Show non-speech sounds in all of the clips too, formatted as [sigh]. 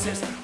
promises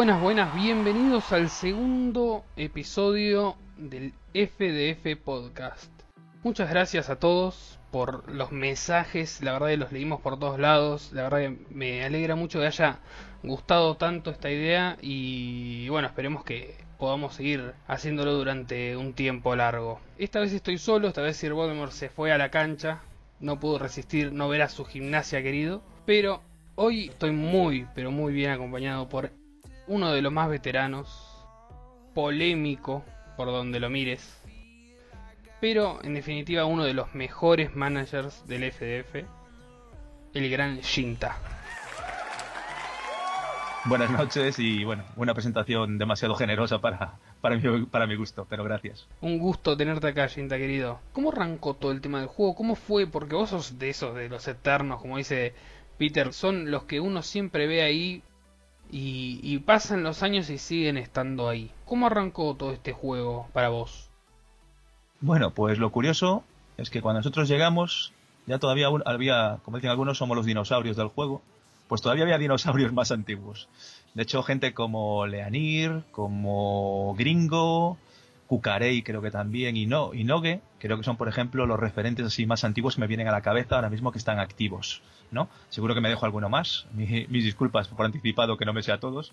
Buenas, buenas, bienvenidos al segundo episodio del FDF Podcast. Muchas gracias a todos por los mensajes, la verdad que los leímos por todos lados, la verdad que me alegra mucho que haya gustado tanto esta idea y bueno, esperemos que podamos seguir haciéndolo durante un tiempo largo. Esta vez estoy solo, esta vez Sir Voldemort se fue a la cancha, no pudo resistir no ver a su gimnasia querido, pero hoy estoy muy, pero muy bien acompañado por uno de los más veteranos, polémico por donde lo mires, pero en definitiva uno de los mejores managers del FDF, el gran Shinta. Buenas noches y bueno, una presentación demasiado generosa para, para, mi, para mi gusto, pero gracias. Un gusto tenerte acá, Shinta querido. ¿Cómo arrancó todo el tema del juego? ¿Cómo fue? Porque vos sos de esos, de los eternos, como dice Peter, son los que uno siempre ve ahí y, y pasan los años y siguen estando ahí. ¿Cómo arrancó todo este juego para vos? Bueno, pues lo curioso es que cuando nosotros llegamos, ya todavía había, como dicen algunos, somos los dinosaurios del juego, pues todavía había dinosaurios más antiguos. De hecho, gente como Leanir, como Gringo, Cucarey creo que también, y no, y Nogue, creo que son, por ejemplo, los referentes así más antiguos que me vienen a la cabeza ahora mismo que están activos, ¿no? Seguro que me dejo alguno más. [laughs] Mi- mis disculpas por anticipado que no me sé a todos.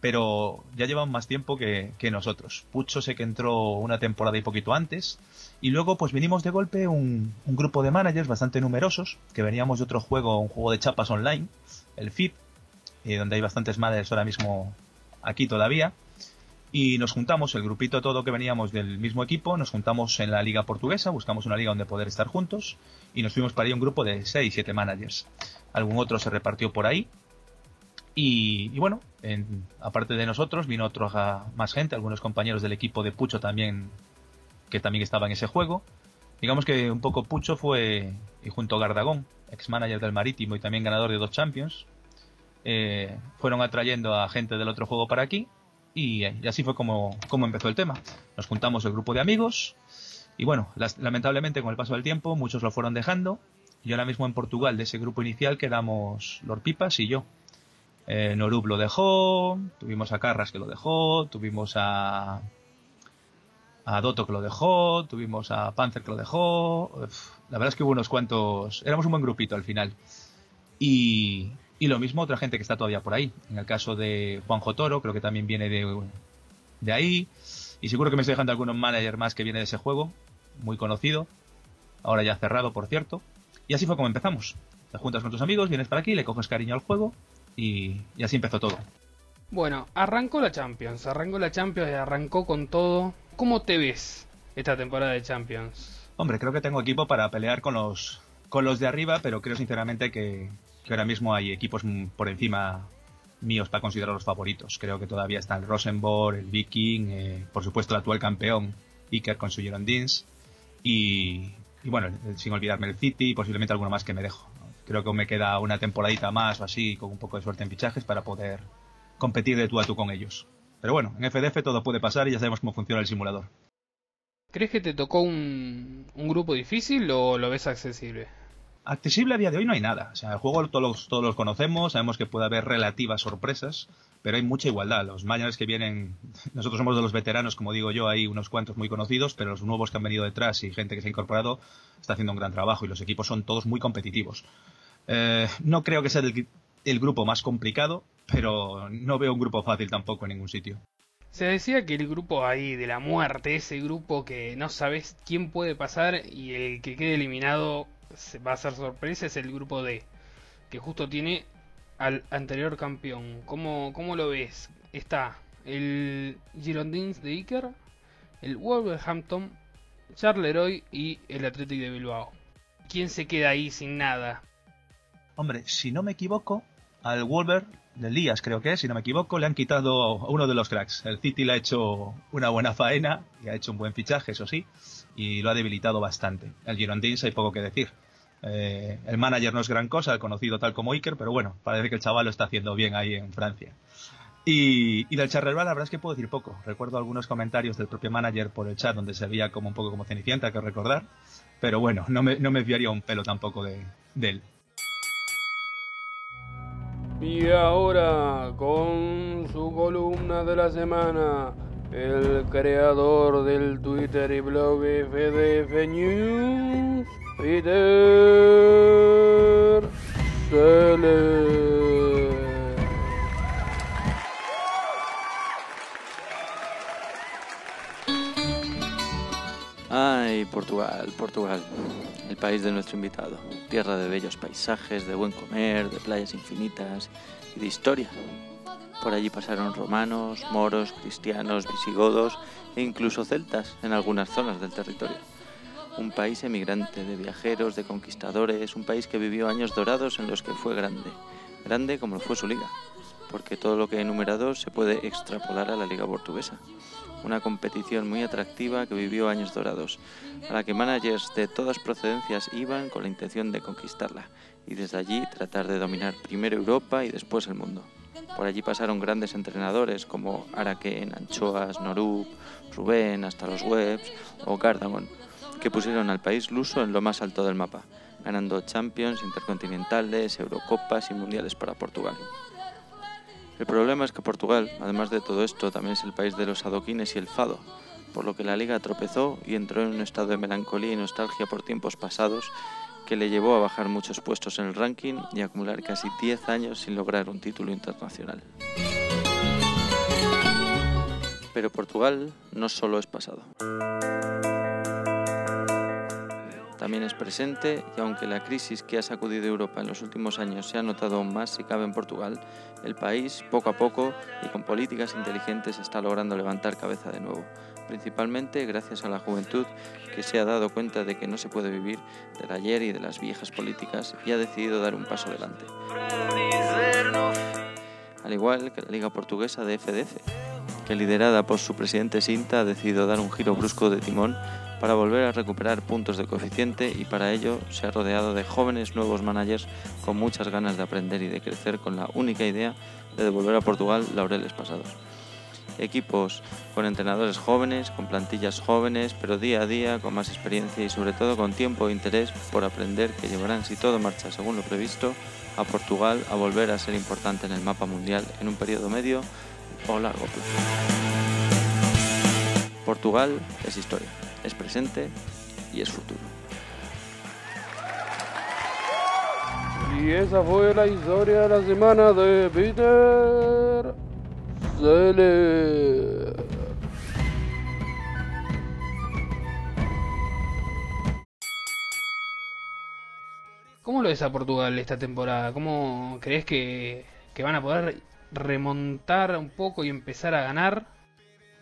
Pero ya llevan más tiempo que, que nosotros. Pucho sé que entró una temporada y poquito antes. Y luego pues vinimos de golpe un, un grupo de managers bastante numerosos, que veníamos de otro juego, un juego de chapas online, el FIP, eh, donde hay bastantes managers ahora mismo aquí todavía. Y nos juntamos, el grupito todo que veníamos del mismo equipo, nos juntamos en la liga portuguesa, buscamos una liga donde poder estar juntos y nos fuimos para ahí un grupo de 6, 7 managers. Algún otro se repartió por ahí. Y, bueno, en- aparte de nosotros vino otro ja- más gente, algunos compañeros del equipo de Pucho también, que también estaba en ese juego. Digamos que un poco Pucho fue, y junto a Gardagón, ex manager del Marítimo y también ganador de dos Champions, eh, fueron atrayendo a gente del otro juego para aquí y, así fue como, como empezó el tema. Nos juntamos el grupo de amigos y bueno, lamentablemente con el paso del tiempo muchos lo fueron dejando y ahora mismo en Portugal de ese grupo inicial quedamos Lord Pipas y yo. Eh, Norub lo dejó, tuvimos a Carras que lo dejó, tuvimos a a Doto que lo dejó, tuvimos a Panzer que lo dejó. La verdad es que hubo unos cuantos. Éramos un buen grupito al final. Y, y lo mismo otra gente que está todavía por ahí. En el caso de Juanjo Toro, creo que también viene de, de ahí. Y seguro que me estoy dejando algunos manager más que viene de ese juego, muy conocido. Ahora ya cerrado, por cierto. Y así fue como empezamos. Te juntas con tus amigos, vienes para aquí, le coges cariño al juego y, y así empezó todo. Bueno, arrancó la Champions, arrancó la Champions y arrancó con todo. ¿Cómo te ves esta temporada de Champions? Hombre, creo que tengo equipo para pelear con los, con los de arriba, pero creo sinceramente que, que ahora mismo hay equipos por encima míos para considerar los favoritos. Creo que todavía está el Rosenborg, el Viking, eh, por supuesto el actual campeón Iker con su Girondins y, bueno, el- sin olvidarme el City y posiblemente alguno más que me dejo. Creo que me queda una temporadita más o así con un poco de suerte en fichajes para poder competir de tú a tú con ellos. Pero bueno, en FDF todo puede pasar y ya sabemos cómo funciona el simulador. ¿Crees que te tocó un grupo difícil o lo ves accesible? Accesible a día de hoy no hay nada. O sea, el juego todos los, todos los conocemos, sabemos que puede haber relativas sorpresas, pero hay mucha igualdad. Los managers que vienen, nosotros somos de los veteranos, como digo yo, hay unos cuantos muy conocidos, pero los nuevos que han venido detrás y gente que se ha incorporado está haciendo un gran trabajo y los equipos son todos muy competitivos. Eh, no creo que sea el, grupo más complicado, pero no veo un grupo fácil tampoco en ningún sitio. Se decía que el grupo ahí de la muerte, ese grupo que no sabes quién puede pasar y el que quede eliminado va a ser sorpresa, es el grupo D, que justo tiene al anterior campeón. ¿Cómo, cómo lo ves? Está el Girondins de Iker, el Wolverhampton, Charleroi y el Athletic de Bilbao. ¿Quién se queda ahí sin nada? Hombre, si no me equivoco, al Wolver del Díaz, creo que es, si no me equivoco, le han quitado a uno de los cracks. El City le ha hecho una buena faena y ha hecho un buen fichaje, eso sí, y lo ha debilitado bastante. El Girondins hay poco que decir. Eh, el manager no es gran cosa, el conocido tal como Iker, pero bueno, parece que el chaval lo está haciendo bien ahí en Francia. Y, y del Charleroi la verdad es que puedo decir poco. Recuerdo algunos comentarios del propio manager por el chat donde se veía como un poco como Cenicienta, que recordar. Pero bueno, no me, no me fiaría un pelo tampoco de, de él. Y ahora, con su columna de la semana, el creador del Twitter y blog FDF News, Peter Selle. Ay, Portugal, Portugal, el país de nuestro invitado, tierra de bellos paisajes, de buen comer, de playas infinitas y de historia. Por allí pasaron romanos, moros, cristianos, visigodos e incluso celtas en algunas zonas del territorio. Un país emigrante, de viajeros, de conquistadores, un país que vivió años dorados en los que fue grande, grande como lo fue su liga, porque todo lo que he enumerado se puede extrapolar a la liga portuguesa una competición muy atractiva que vivió años dorados, a la que managers de todas procedencias iban con la intención de conquistarla y desde allí tratar de dominar primero Europa y después el mundo. Por allí pasaron grandes entrenadores como Araken, Anchoas, Norup, Rubén, hasta los Webs o Gardagon, que pusieron al país luso en lo más alto del mapa, ganando Champions, Intercontinentales, Eurocopas y Mundiales para Portugal. El problema es que Portugal, además de todo esto, también es el país de los adoquines y el fado, por lo que la liga tropezó y entró en un estado de melancolía y nostalgia por tiempos pasados que le llevó a bajar muchos puestos en el ranking y acumular casi 10 años sin lograr un título internacional. Pero Portugal no solo es pasado también es presente y aunque la crisis que ha sacudido Europa en los últimos años se ha notado aún más si cabe en Portugal, el país poco a poco y con políticas inteligentes está logrando levantar cabeza de nuevo, principalmente gracias a la juventud que se ha dado cuenta de que no se puede vivir del ayer y de las viejas políticas y ha decidido dar un paso adelante. Al igual que la Liga Portuguesa de FDF, que liderada por su presidente Sinta ha decidido dar un giro brusco de timón para volver a recuperar puntos de coeficiente y para ello se ha rodeado de jóvenes nuevos managers con muchas ganas de aprender y de crecer con la única idea de devolver a Portugal laureles pasados. Equipos con entrenadores jóvenes, con plantillas jóvenes, pero día a día con más experiencia y sobre todo con tiempo e interés por aprender que llevarán, si todo marcha según lo previsto, a Portugal a volver a ser importante en el mapa mundial en un periodo medio o largo plazo. Portugal es historia es presente y es futuro. Y esa fue la historia de la semana de Peter Selle. ¿Cómo lo ves a Portugal esta temporada? ¿Cómo crees que, que van a poder remontar un poco y empezar a ganar?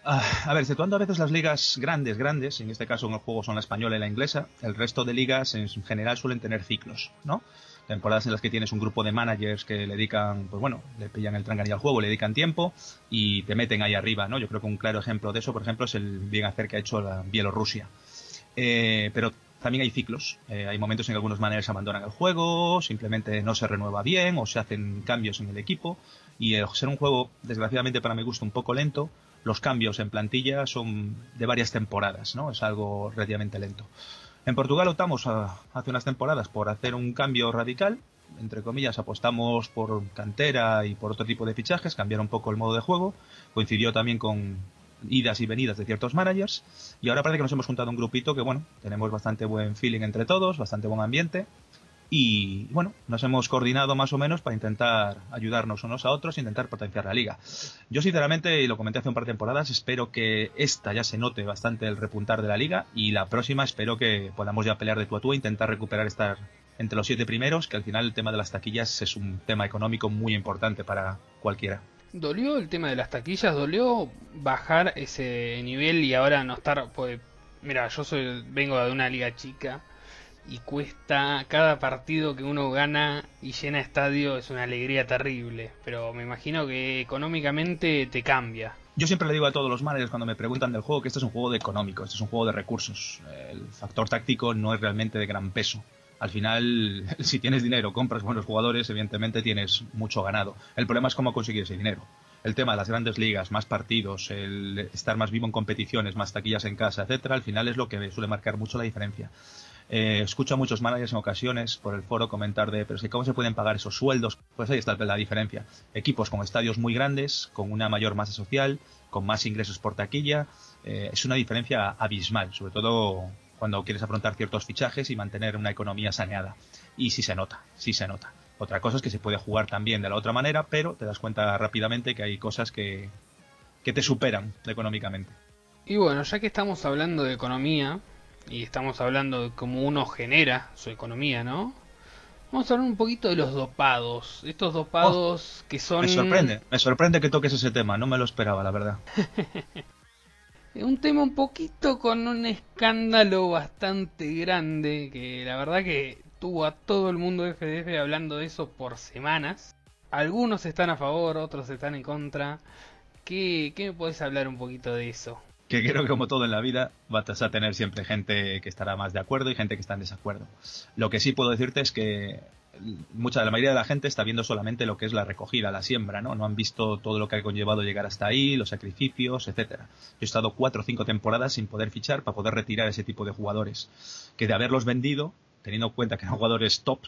Ah, a ver, exceptuando a veces las ligas grandes, grandes, en este caso en el juego son la española y la inglesa, el resto de ligas en general suelen tener ciclos, ¿no? Temporadas en las que tienes un grupo de managers que le dedican, pues bueno, le pillan el trancan al juego, le dedican tiempo y te meten ahí arriba, ¿no? Yo creo que un claro ejemplo de eso, por ejemplo, es el bien hacer que ha hecho la Bielorrusia. Eh, pero también hay ciclos. Eh, hay momentos en que algunos managers abandonan el juego, simplemente no se renueva bien o se hacen cambios en el equipo. Y el ser un juego, desgraciadamente para mi gusto, un poco lento, los cambios en plantilla son de varias temporadas, ¿no? Es algo relativamente lento. En Portugal optamos hace unas temporadas por hacer un cambio radical, entre comillas, apostamos por cantera y por otro tipo de fichajes, cambiar un poco el modo de juego, coincidió también con idas y venidas de ciertos managers y ahora parece que nos hemos juntado un grupito que bueno, tenemos bastante buen feeling entre todos, bastante buen ambiente y bueno, nos hemos coordinado más o menos para intentar ayudarnos unos a otros e intentar potenciar la liga. Yo sinceramente, y lo comenté hace un par de temporadas, espero que esta ya se note bastante el repuntar de la liga y la próxima espero que podamos ya pelear de tú a tú e intentar recuperar estar entre los siete primeros, que al final el tema de las taquillas es un tema económico muy importante para cualquiera. ¿Dolió el tema de las taquillas? ¿Dolió bajar ese nivel y ahora no estar... Pues, mira, yo soy vengo de una liga chica y cuesta cada partido que uno gana y llena estadio es una alegría terrible, pero me imagino que económicamente te cambia. Yo siempre le digo a todos los managers cuando me preguntan del juego que este es un juego de económico, este es un juego de recursos. El factor táctico no es realmente de gran peso. Al final, [laughs] si tienes dinero, compras buenos jugadores, evidentemente tienes mucho ganado. El problema es cómo conseguir ese dinero. El tema de las grandes ligas, más partidos, el estar más vivo en competiciones, más taquillas en casa, etcétera, al final es lo que suele marcar mucho la diferencia. Eh, escucho a muchos managers en ocasiones por el foro comentar de, pero es que cómo se pueden pagar esos sueldos. Pues ahí está la diferencia. Equipos con estadios muy grandes, con una mayor masa social, con más ingresos por taquilla, eh, es una diferencia abismal, sobre todo cuando quieres afrontar ciertos fichajes y mantener una economía saneada. Y sí se nota, sí se nota. Otra cosa es que se puede jugar también de la otra manera, pero te das cuenta rápidamente que hay cosas que, que te superan económicamente. Y bueno, ya que estamos hablando de economía, y estamos hablando de cómo uno genera su economía, ¿no? Vamos a hablar un poquito de los dopados. Estos dopados Oh, que son... Me sorprende, me sorprende que toques ese tema, no me lo esperaba, la verdad. [laughs] un tema un poquito con un escándalo bastante grande, que la verdad que tuvo a todo el mundo de FDF hablando de eso por semanas. Algunos están a favor, otros están en contra. ¿Qué, qué me podés hablar un poquito de eso? Que creo que como todo en la vida vas a tener siempre gente que estará más de acuerdo y gente que está en desacuerdo. Lo que sí puedo decirte es que mucha la mayoría de la gente está viendo solamente lo que es la recogida, la siembra, ¿no? No han visto todo lo que ha conllevado llegar hasta ahí, los sacrificios, etcétera. Yo he estado cuatro o cinco temporadas sin poder fichar para poder retirar ese tipo de jugadores. Que de haberlos vendido, teniendo en cuenta que eran jugadores top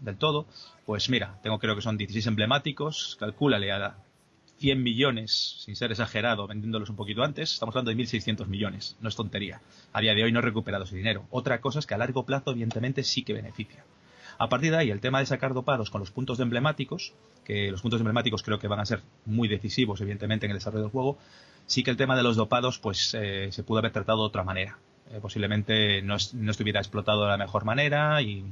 del todo, pues mira, tengo creo que son 16 emblemáticos, calcúlale a 100 millones, sin ser exagerado, vendiéndolos un poquito antes, estamos hablando de 1.600 millones. No es tontería. A día de hoy no he recuperado ese dinero. Otra cosa es que a largo plazo, evidentemente, sí que beneficia. A partir de ahí, el tema de sacar dopados con los puntos de emblemáticos, que los puntos emblemáticos creo que van a ser muy decisivos, evidentemente, en el desarrollo del juego, sí que el tema de los dopados, pues eh, se pudo haber tratado de otra manera. Eh, posiblemente no, es, no estuviera explotado de la mejor manera y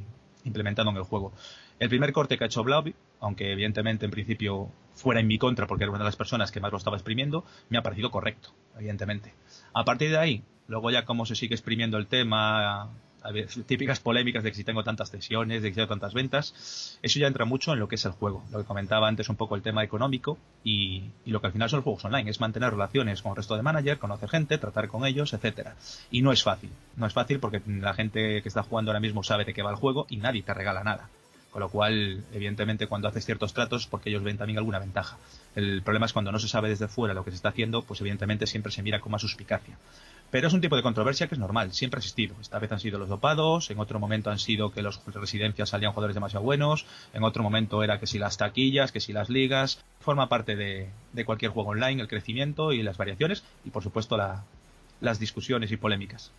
implementado en el juego. El primer corte que ha hecho Blobby, aunque evidentemente en principio fuera en mi contra porque era una de las personas que más lo estaba exprimiendo, me ha parecido correcto, evidentemente. A partir de ahí, luego ya cómo se sigue exprimiendo el tema, típicas polémicas de que si tengo tantas sesiones, de que si tengo tantas ventas, eso ya entra mucho en lo que es el juego. Lo que comentaba antes un poco el tema económico y, y lo que al final son los juegos online, es mantener relaciones con el resto de manager, conocer gente, tratar con ellos, etcétera. Y no es fácil, no es fácil porque la gente que está jugando ahora mismo sabe de qué va el juego y nadie te regala nada. Con lo cual, evidentemente, cuando haces ciertos tratos, porque ellos ven también alguna ventaja. El problema es cuando no se sabe desde fuera lo que se está haciendo, pues evidentemente siempre se mira con más suspicacia. Pero es un tipo de controversia que es normal, siempre ha existido. Esta vez han sido los dopados, en otro momento han sido que los residencias salían jugadores demasiado buenos, en otro momento era que si las taquillas, que si las ligas. Forma parte de, de cualquier juego online el crecimiento y las variaciones y por supuesto la, las discusiones y polémicas.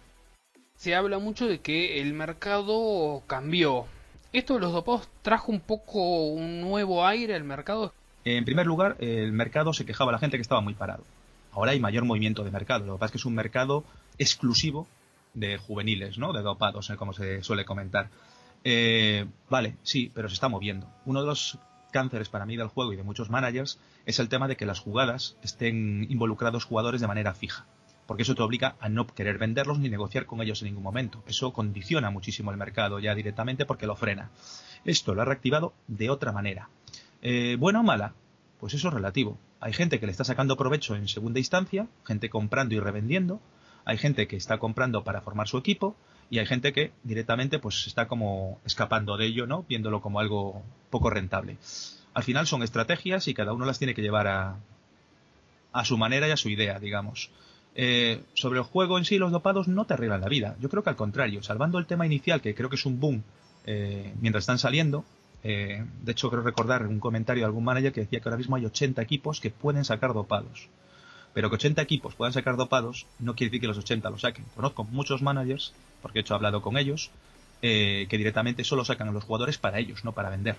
Se habla mucho de que el mercado cambió. ¿Esto de los dopados trajo un poco un nuevo aire al mercado? En primer lugar, el mercado se quejaba a la gente que estaba muy parado. Ahora hay mayor movimiento de mercado. Lo que pasa es que es un mercado exclusivo de juveniles, ¿no? De dopados, ¿eh? como se suele comentar. Eh, vale, sí, pero se está moviendo. Uno de los cánceres para mí del juego y de muchos managers es el tema de que las jugadas estén involucrados jugadores de manera fija. Porque eso te obliga a no querer venderlos ni negociar con ellos en ningún momento. Eso condiciona muchísimo el mercado ya directamente porque lo frena. Esto lo ha reactivado de otra manera. Eh, ¿Buena o mala? Pues eso es relativo. Hay gente que le está sacando provecho en segunda instancia, gente comprando y revendiendo, hay gente que está comprando para formar su equipo y hay gente que directamente pues está como escapando de ello, ¿no? Viéndolo como algo poco rentable. Al final son estrategias y cada uno las tiene que llevar a, a su manera y a su idea, digamos. Eh, sobre el juego en sí, los dopados no te arreglan la vida. Yo creo que al contrario, salvando el tema inicial, que creo que es un boom eh, mientras están saliendo, eh, de hecho, creo recordar un comentario de algún manager que decía que ahora mismo hay 80 equipos que pueden sacar dopados. Pero que 80 equipos puedan sacar dopados no quiere decir que los 80 lo saquen. Conozco muchos managers, porque de hecho he hablado con ellos, eh, que directamente solo sacan a los jugadores para ellos, no para vender.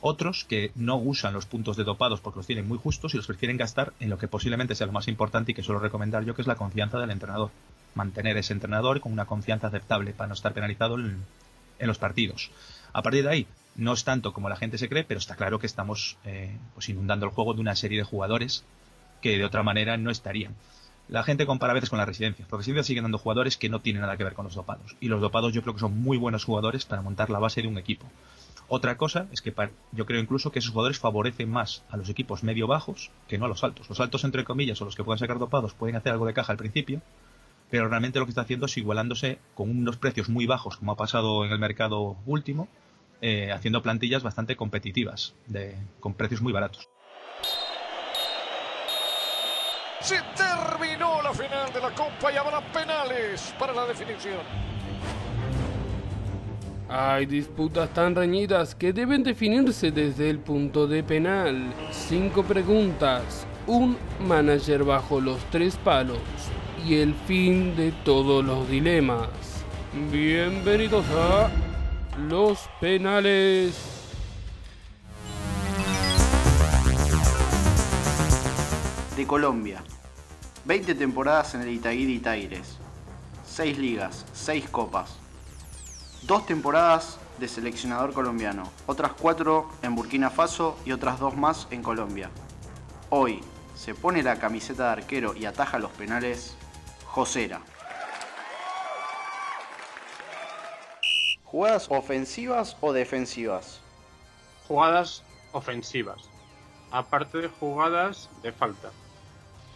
Otros que no usan los puntos de dopados porque los tienen muy justos y los prefieren gastar en lo que posiblemente sea lo más importante y que suelo recomendar yo, que es la confianza del entrenador. Mantener ese entrenador con una confianza aceptable para no estar penalizado en, los partidos. A partir de ahí, no es tanto como la gente se cree, pero está claro que estamos eh, pues inundando el juego de una serie de jugadores que de otra manera no estarían. la gente compara a veces con las residencias. Las residencias siguen dando jugadores que no tienen nada que ver con los dopados. Y los dopados yo creo que son muy buenos jugadores para montar la base de un equipo. Otra cosa es que yo creo incluso que esos jugadores favorecen más a los equipos medio-bajos que no a los altos. Los altos, entre comillas, o los que pueden sacar dopados, pueden hacer algo de caja al principio, pero realmente lo que está haciendo es igualándose con unos precios muy bajos, como ha pasado en el mercado último, eh, haciendo plantillas bastante competitivas, con precios muy baratos. Se terminó la final de la Copa y habrá penales para la definición. Hay disputas tan reñidas que deben definirse desde el punto de penal. Cinco preguntas, un manager bajo los tres palos y el fin de todos los dilemas. Bienvenidos a los penales. De Colombia. 20 temporadas en el Itaguí de 6 ligas, 6 copas. Dos temporadas de seleccionador colombiano, otras cuatro en Burkina Faso y otras dos más en Colombia. Hoy se pone la camiseta de arquero y ataja los penales Josera. ¿Jugadas ofensivas o defensivas? Jugadas ofensivas. Aparte de jugadas de falta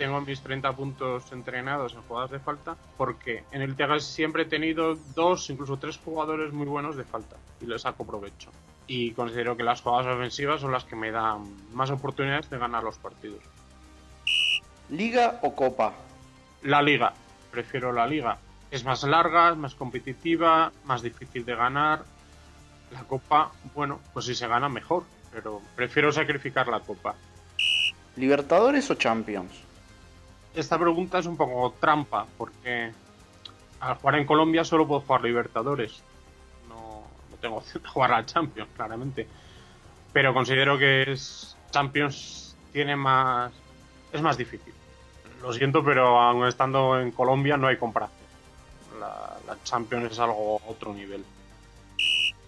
tengo mis 30 puntos entrenados en jugadas de falta porque en el Tegas siempre he tenido dos, incluso tres jugadores muy buenos de falta y les saco provecho. Y considero que las jugadas ofensivas son las que me dan más oportunidades de ganar los partidos. ¿Liga o Copa? La Liga. Prefiero la Liga. Es más larga, es más competitiva, más difícil de ganar. La Copa, bueno, pues si se gana mejor, pero prefiero sacrificar la Copa. ¿Libertadores o Champions? Esta pregunta es un poco trampa, porque al jugar en Colombia solo puedo jugar Libertadores. No, no tengo [laughs] de jugar a Champions, claramente. Pero considero que es Champions tiene más. es más difícil. Lo siento, pero aun estando en Colombia no hay comparación. La, la Champions es algo otro nivel.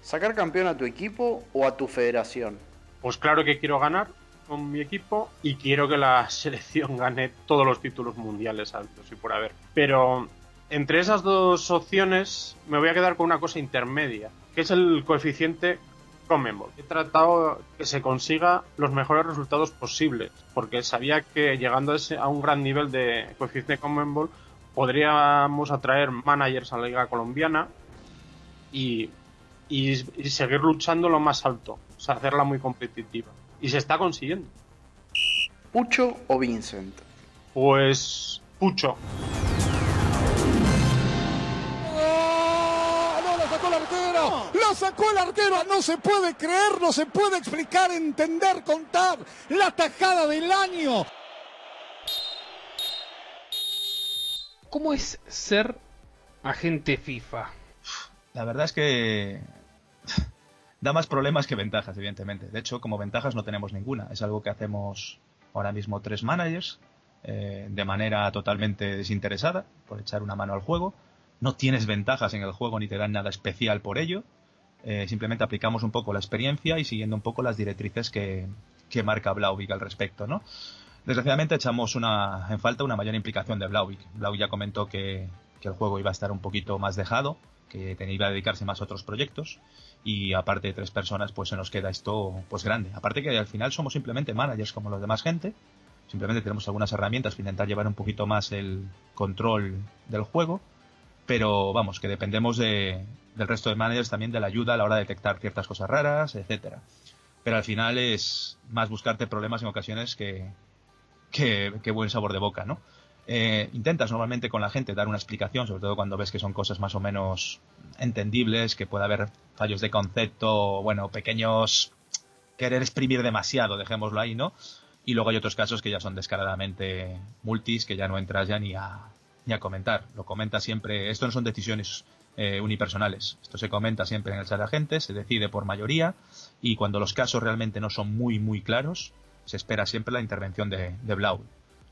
¿Sacar campeón a tu equipo o a tu federación? Pues claro que quiero ganar, con mi equipo y quiero que la [laughs] selección gane todos los títulos mundiales altos y por haber. Pero entre esas dos opciones me voy a quedar con una cosa intermedia, que es el coeficiente Conmebol. He tratado que se consiga los mejores resultados posibles, porque sabía que llegando a, un gran nivel de coeficiente Conmebol podríamos atraer managers a la liga colombiana y, y seguir luchando lo más alto, o sea, hacerla muy competitiva. Y se está consiguiendo. ¿Pucho o Vincent? Pues Pucho. ¡No, la sacó el arquero! ¡La sacó el arquero! No se puede creer, no se puede explicar, entender, contar. La tajada del año. ¿Cómo es ser agente FIFA? La verdad es que da más problemas que ventajas, evidentemente. De hecho, como ventajas no tenemos ninguna. Es algo que hacemos ahora mismo tres managers eh, de manera totalmente desinteresada, por echar una mano al juego. No tienes ventajas en el juego ni te dan nada especial por ello. Eh, simplemente aplicamos un poco la experiencia y siguiendo un poco las directrices que, que marca Blauvik al respecto, ¿no? Desgraciadamente echamos una, en falta una mayor implicación de Blauvik. Blauvik ya comentó que, que el juego iba a estar un poquito más dejado, que iba a dedicarse más a otros proyectos y aparte de tres personas pues se nos queda esto pues grande. Aparte que al final somos simplemente managers como los demás gente, simplemente tenemos algunas herramientas para intentar llevar un poquito más el control del juego, pero vamos, que dependemos de, del resto de managers también de la ayuda a la hora de detectar ciertas cosas raras, etcétera. Pero al final es más buscarte problemas en ocasiones que, que, que buen sabor de boca, ¿no? Eh, intentas normalmente con la gente dar una explicación, sobre todo cuando ves que son cosas más o menos entendibles, que puede haber fallos de concepto, bueno, pequeños querer exprimir demasiado, dejémoslo ahí, ¿no? Y luego hay otros casos que ya son descaradamente multis, que ya no entras ya ni a, ni a comentar. Lo comenta siempre, esto no son decisiones eh, unipersonales, esto se comenta siempre en el chat de agentes, se decide por mayoría y cuando los casos realmente no son muy, muy claros, se espera siempre la intervención de, de Blau.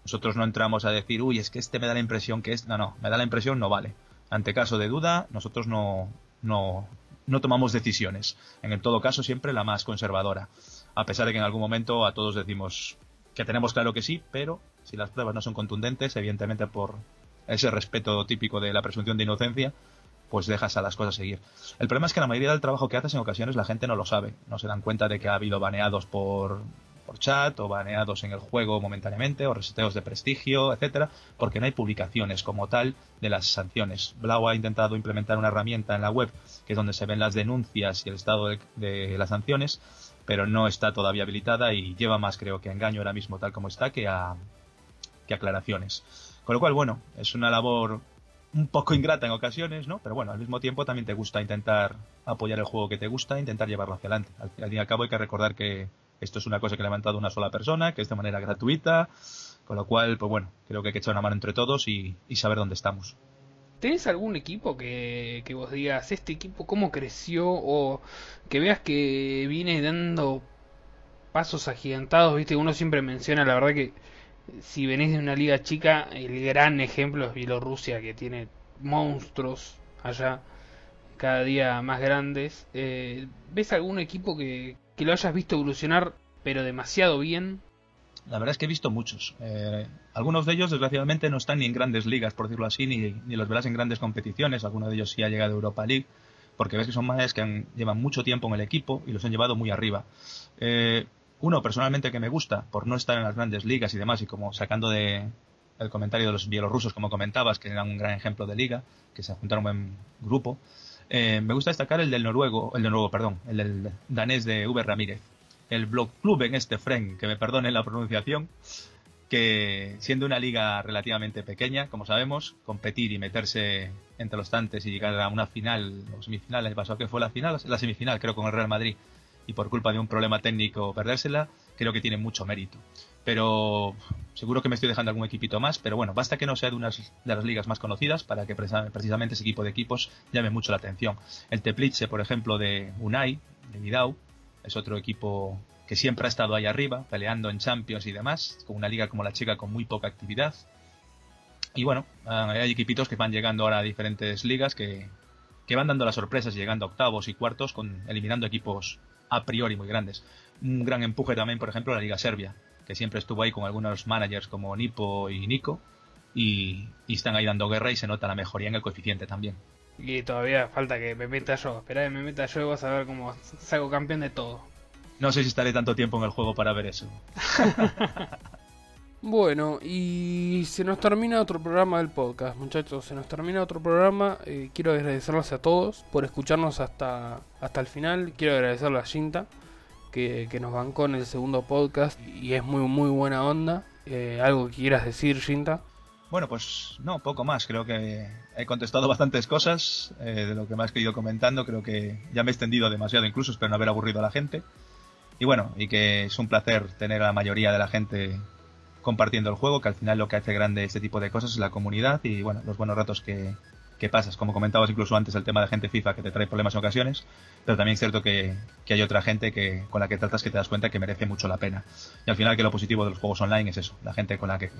Nosotros no entramos a decir, uy, es que este me da la impresión que es. No, no, me da la impresión, no vale. Ante caso de duda, nosotros no, no, no tomamos decisiones. En todo caso, siempre la más conservadora. A pesar de que en algún momento a todos decimos que tenemos claro que sí, pero si las pruebas no son contundentes, evidentemente por ese respeto típico de la presunción de inocencia, pues dejas a las cosas seguir. El problema es que la mayoría del trabajo que haces en ocasiones la gente no lo sabe, no se dan cuenta de que ha habido baneados por, por chat o baneados en el juego momentáneamente o reseteos de prestigio, etcétera, porque no hay publicaciones como tal de las sanciones. Blau ha intentado implementar una herramienta en la web que es donde se ven las denuncias y el estado de, de las sanciones, pero no está todavía habilitada y lleva más creo que a engaño ahora mismo tal como está que a, que aclaraciones. Con lo cual, bueno, es una labor un poco ingrata en ocasiones, ¿no? Pero bueno, al mismo tiempo también te gusta intentar apoyar el juego que te gusta, intentar llevarlo hacia adelante. Al, al fin y al cabo hay que recordar que esto es una cosa que ha levantado una sola persona, que es de manera gratuita, con lo cual, pues bueno, creo que hay que echar una mano entre todos y, saber dónde estamos. ¿Tenés algún equipo que, que vos digas, este equipo cómo creció o que veas que viene dando pasos agigantados? Viste, uno siempre menciona, la verdad que si venís de una liga chica, el gran ejemplo es Bielorrusia, que tiene monstruos allá, cada día más grandes. Eh, ¿Ves algún equipo que, que lo hayas visto evolucionar, pero demasiado bien? La verdad es que he visto muchos. Eh, algunos de ellos, desgraciadamente, no están ni en grandes ligas, por decirlo así, ni, ni los verás en grandes competiciones. Algunos de ellos sí ha llegado a Europa League, porque ves que son manes que han, llevan mucho tiempo en el equipo y los han llevado muy arriba. Eh, uno, personalmente, que me gusta, por no estar en las grandes ligas y demás, y como sacando de el comentario de los bielorrusos, como comentabas, que eran un gran ejemplo de liga, que se juntaron un buen grupo, eh, me gusta destacar el del noruego, el del noruego, perdón, el del danés de Uber Ramírez. El Blog Club en este Fren, que me perdonen la pronunciación, que siendo una liga relativamente pequeña, como sabemos, competir y meterse entre los tantes y llegar a una final o semifinal, el que fue la semifinal creo con el Real Madrid, y por culpa de un problema técnico perdérsela, creo que tiene mucho mérito. Pero seguro que me estoy dejando algún equipito más, pero bueno, basta que no sea de unas de las ligas más conocidas para que precisamente ese equipo de equipos llame mucho la atención. El Teplice, por ejemplo, de Unai, de Vidau, es otro equipo que siempre ha estado ahí arriba, peleando en Champions y demás, con una liga como la chica con muy poca actividad. Y bueno, hay equipitos que van llegando ahora a diferentes ligas que, que van dando las sorpresas, llegando a octavos y cuartos, con, eliminando equipos a priori muy grandes. Un gran empuje también, por ejemplo, la Liga Serbia, que siempre estuvo ahí con algunos managers como Nipo y Nico, y, y están ahí dando guerra y se nota la mejoría en el coeficiente también. Y todavía falta que me meta yo. Esperá que me meta yo y vas a ver cómo salgo campeón de todo. No sé si estaré tanto tiempo en el juego para ver eso. [laughs] bueno, y se nos termina otro programa del podcast, muchachos. Se nos termina otro programa. Eh, quiero agradecerles a todos por escucharnos hasta, hasta el final. Quiero agradecerle a Shinta, que, que nos bancó en el segundo podcast y es muy, muy buena onda. Eh, ¿Algo que quieras decir, Shinta? Bueno, pues no, poco más. Creo que he contestado bastantes cosas eh, de lo que me has ido comentando. Creo que ya me he extendido demasiado, incluso espero no haber aburrido a la gente. Y bueno, y que es un placer tener a la mayoría de la gente compartiendo el juego, que al final lo que hace grande este tipo de cosas es la comunidad y bueno, los buenos ratos que, que pasas. Como comentabas incluso antes el tema de gente FIFA que te trae problemas en ocasiones, pero también es cierto que, que, hay otra gente que con la que tratas que te das cuenta que merece mucho la pena. Y al final que lo positivo de los juegos online es eso, la gente con la que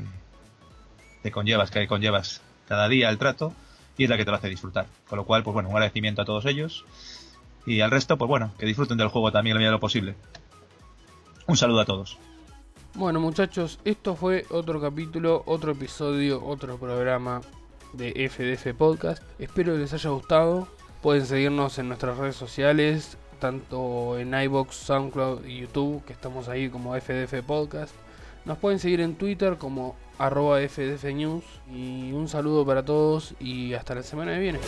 te conllevas, que conllevas cada día el trato y es la que te lo hace disfrutar. Con lo cual, pues bueno, un agradecimiento a todos ellos y al resto, pues bueno, que disfruten del juego también la medida de lo posible. Un saludo a todos. Bueno muchachos, esto fue otro capítulo, otro episodio, otro programa de FDF Podcast. Espero que les haya gustado. Pueden seguirnos en nuestras redes sociales, tanto en iBox, SoundCloud y YouTube, que estamos ahí como FDF Podcast. Nos pueden seguir en Twitter como arroba FDF News. Y un saludo para todos y hasta la semana que viene.